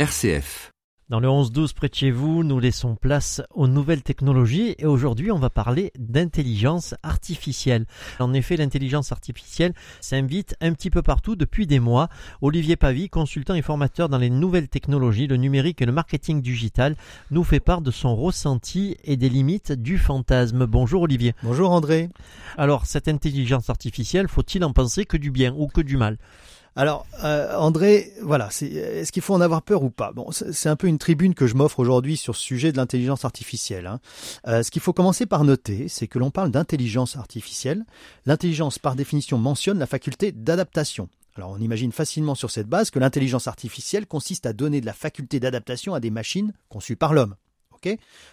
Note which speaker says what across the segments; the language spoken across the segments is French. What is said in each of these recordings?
Speaker 1: RCF.
Speaker 2: Dans le 11-12 près de chez vous, nous laissons place aux nouvelles technologies et aujourd'hui on va parler d'intelligence artificielle. En effet, l'intelligence artificielle s'invite un petit peu partout depuis des mois. Olivier Pavie, consultant et formateur dans les nouvelles technologies, le numérique et le marketing digital, nous fait part de son ressenti et des limites du fantasme. Bonjour Olivier.
Speaker 3: Bonjour André.
Speaker 2: Alors cette intelligence artificielle, faut-il en penser que du bien ou que du mal?
Speaker 3: Alors, euh, André, voilà, est-ce qu'il faut en avoir peur ou pas? Bon, c'est un peu une tribune que je m'offre aujourd'hui sur ce sujet de l'intelligence artificielle. Hein. Euh, ce qu'il faut commencer par noter, c'est que l'on parle d'intelligence artificielle. L'intelligence, par définition, mentionne la faculté d'adaptation. Alors, on imagine facilement sur cette base que l'intelligence artificielle consiste à donner de la faculté d'adaptation à des machines conçues par l'homme.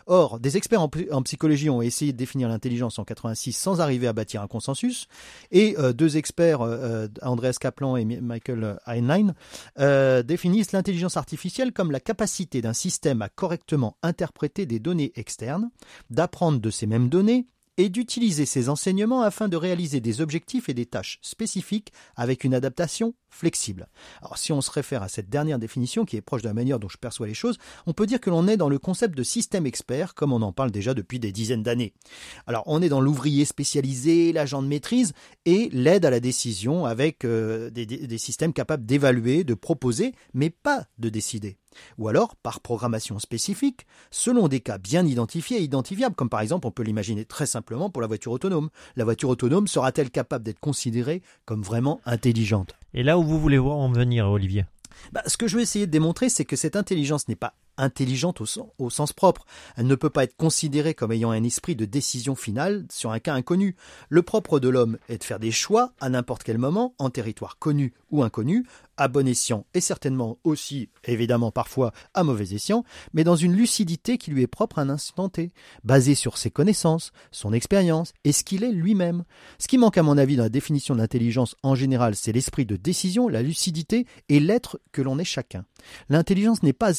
Speaker 3: Or, des experts en, psychologie ont essayé de définir l'intelligence en 86 sans arriver à bâtir un consensus, et euh, deux experts, euh, euh, Andreas Kaplan et Michael Heinlein, définissent l'intelligence artificielle comme la capacité d'un système à correctement interpréter des données externes, d'apprendre de ces mêmes données et d'utiliser ces enseignements afin de réaliser des objectifs et des tâches spécifiques avec une adaptation flexible. Alors si on se réfère à cette dernière définition qui est proche de la manière dont je perçois les choses, on peut dire que l'on est dans le concept de système expert comme on en parle déjà depuis des dizaines d'années. Alors on est dans l'ouvrier spécialisé, l'agent de maîtrise et l'aide à la décision avec euh, des, des systèmes capables d'évaluer, de proposer, mais pas de décider ou alors par programmation spécifique, selon des cas bien identifiés et identifiables, comme par exemple on peut l'imaginer très simplement pour la voiture autonome. La voiture autonome sera-t-elle capable d'être considérée comme vraiment intelligente?
Speaker 2: Et là où vous voulez voir en venir, Olivier?
Speaker 3: Bah, ce que je vais essayer de démontrer, c'est que cette intelligence n'est pas intelligente au, sens propre. Elle ne peut pas être considérée comme ayant un esprit de décision finale sur un cas inconnu. Le propre de l'homme est de faire des choix à n'importe quel moment, en territoire connu ou inconnu, à bon escient et certainement aussi, évidemment parfois, à mauvais escient, mais dans une lucidité qui lui est propre à un instant T, basée sur ses connaissances, son expérience et ce qu'il est lui-même. Ce qui manque à mon avis dans la définition de l'intelligence en général, c'est l'esprit de décision, la lucidité et l'être que l'on est chacun. L'intelligence n'est pas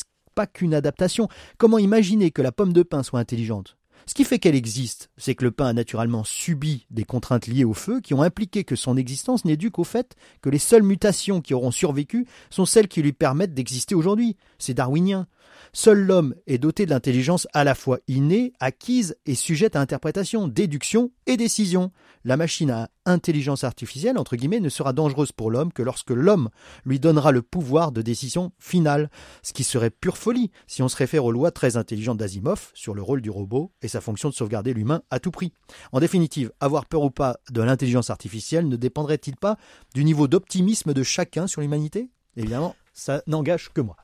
Speaker 3: qu'une adaptation. Comment imaginer que la pomme de pain soit intelligente? Ce qui fait qu'elle existe, c'est que le pain a naturellement subi des contraintes liées au feu qui ont impliqué que son existence n'est due qu'au fait que les seules mutations qui auront survécu sont celles qui lui permettent d'exister aujourd'hui. C'est darwinien. Seul l'homme est doté de l'intelligence à la fois innée, acquise et sujette à interprétation, déduction et décision. La machine à intelligence artificielle, entre guillemets, ne sera dangereuse pour l'homme que lorsque l'homme lui donnera le pouvoir de décision finale, ce qui serait pure folie si on se réfère aux lois très intelligentes d'Asimov sur le rôle du robot et sa fonction de sauvegarder l'humain à tout prix. En définitive, avoir peur ou pas de l'intelligence artificielle ne dépendrait-il pas du niveau d'optimisme de chacun sur l'humanité? Évidemment, ça n'engage que moi.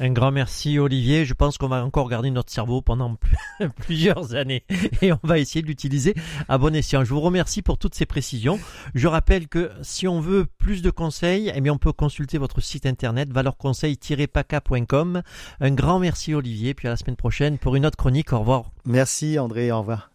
Speaker 2: Un grand merci Olivier. Je pense qu'on va encore garder notre cerveau pendant plusieurs années et on va essayer de l'utiliser à bon escient. Je vous remercie pour toutes ces précisions. Je rappelle que si on veut plus de conseils, eh bien on peut consulter votre site internet valeureconseil-paca.com. Un grand merci Olivier, puis à la semaine prochaine pour une autre chronique. Au revoir.
Speaker 3: Merci André, au revoir.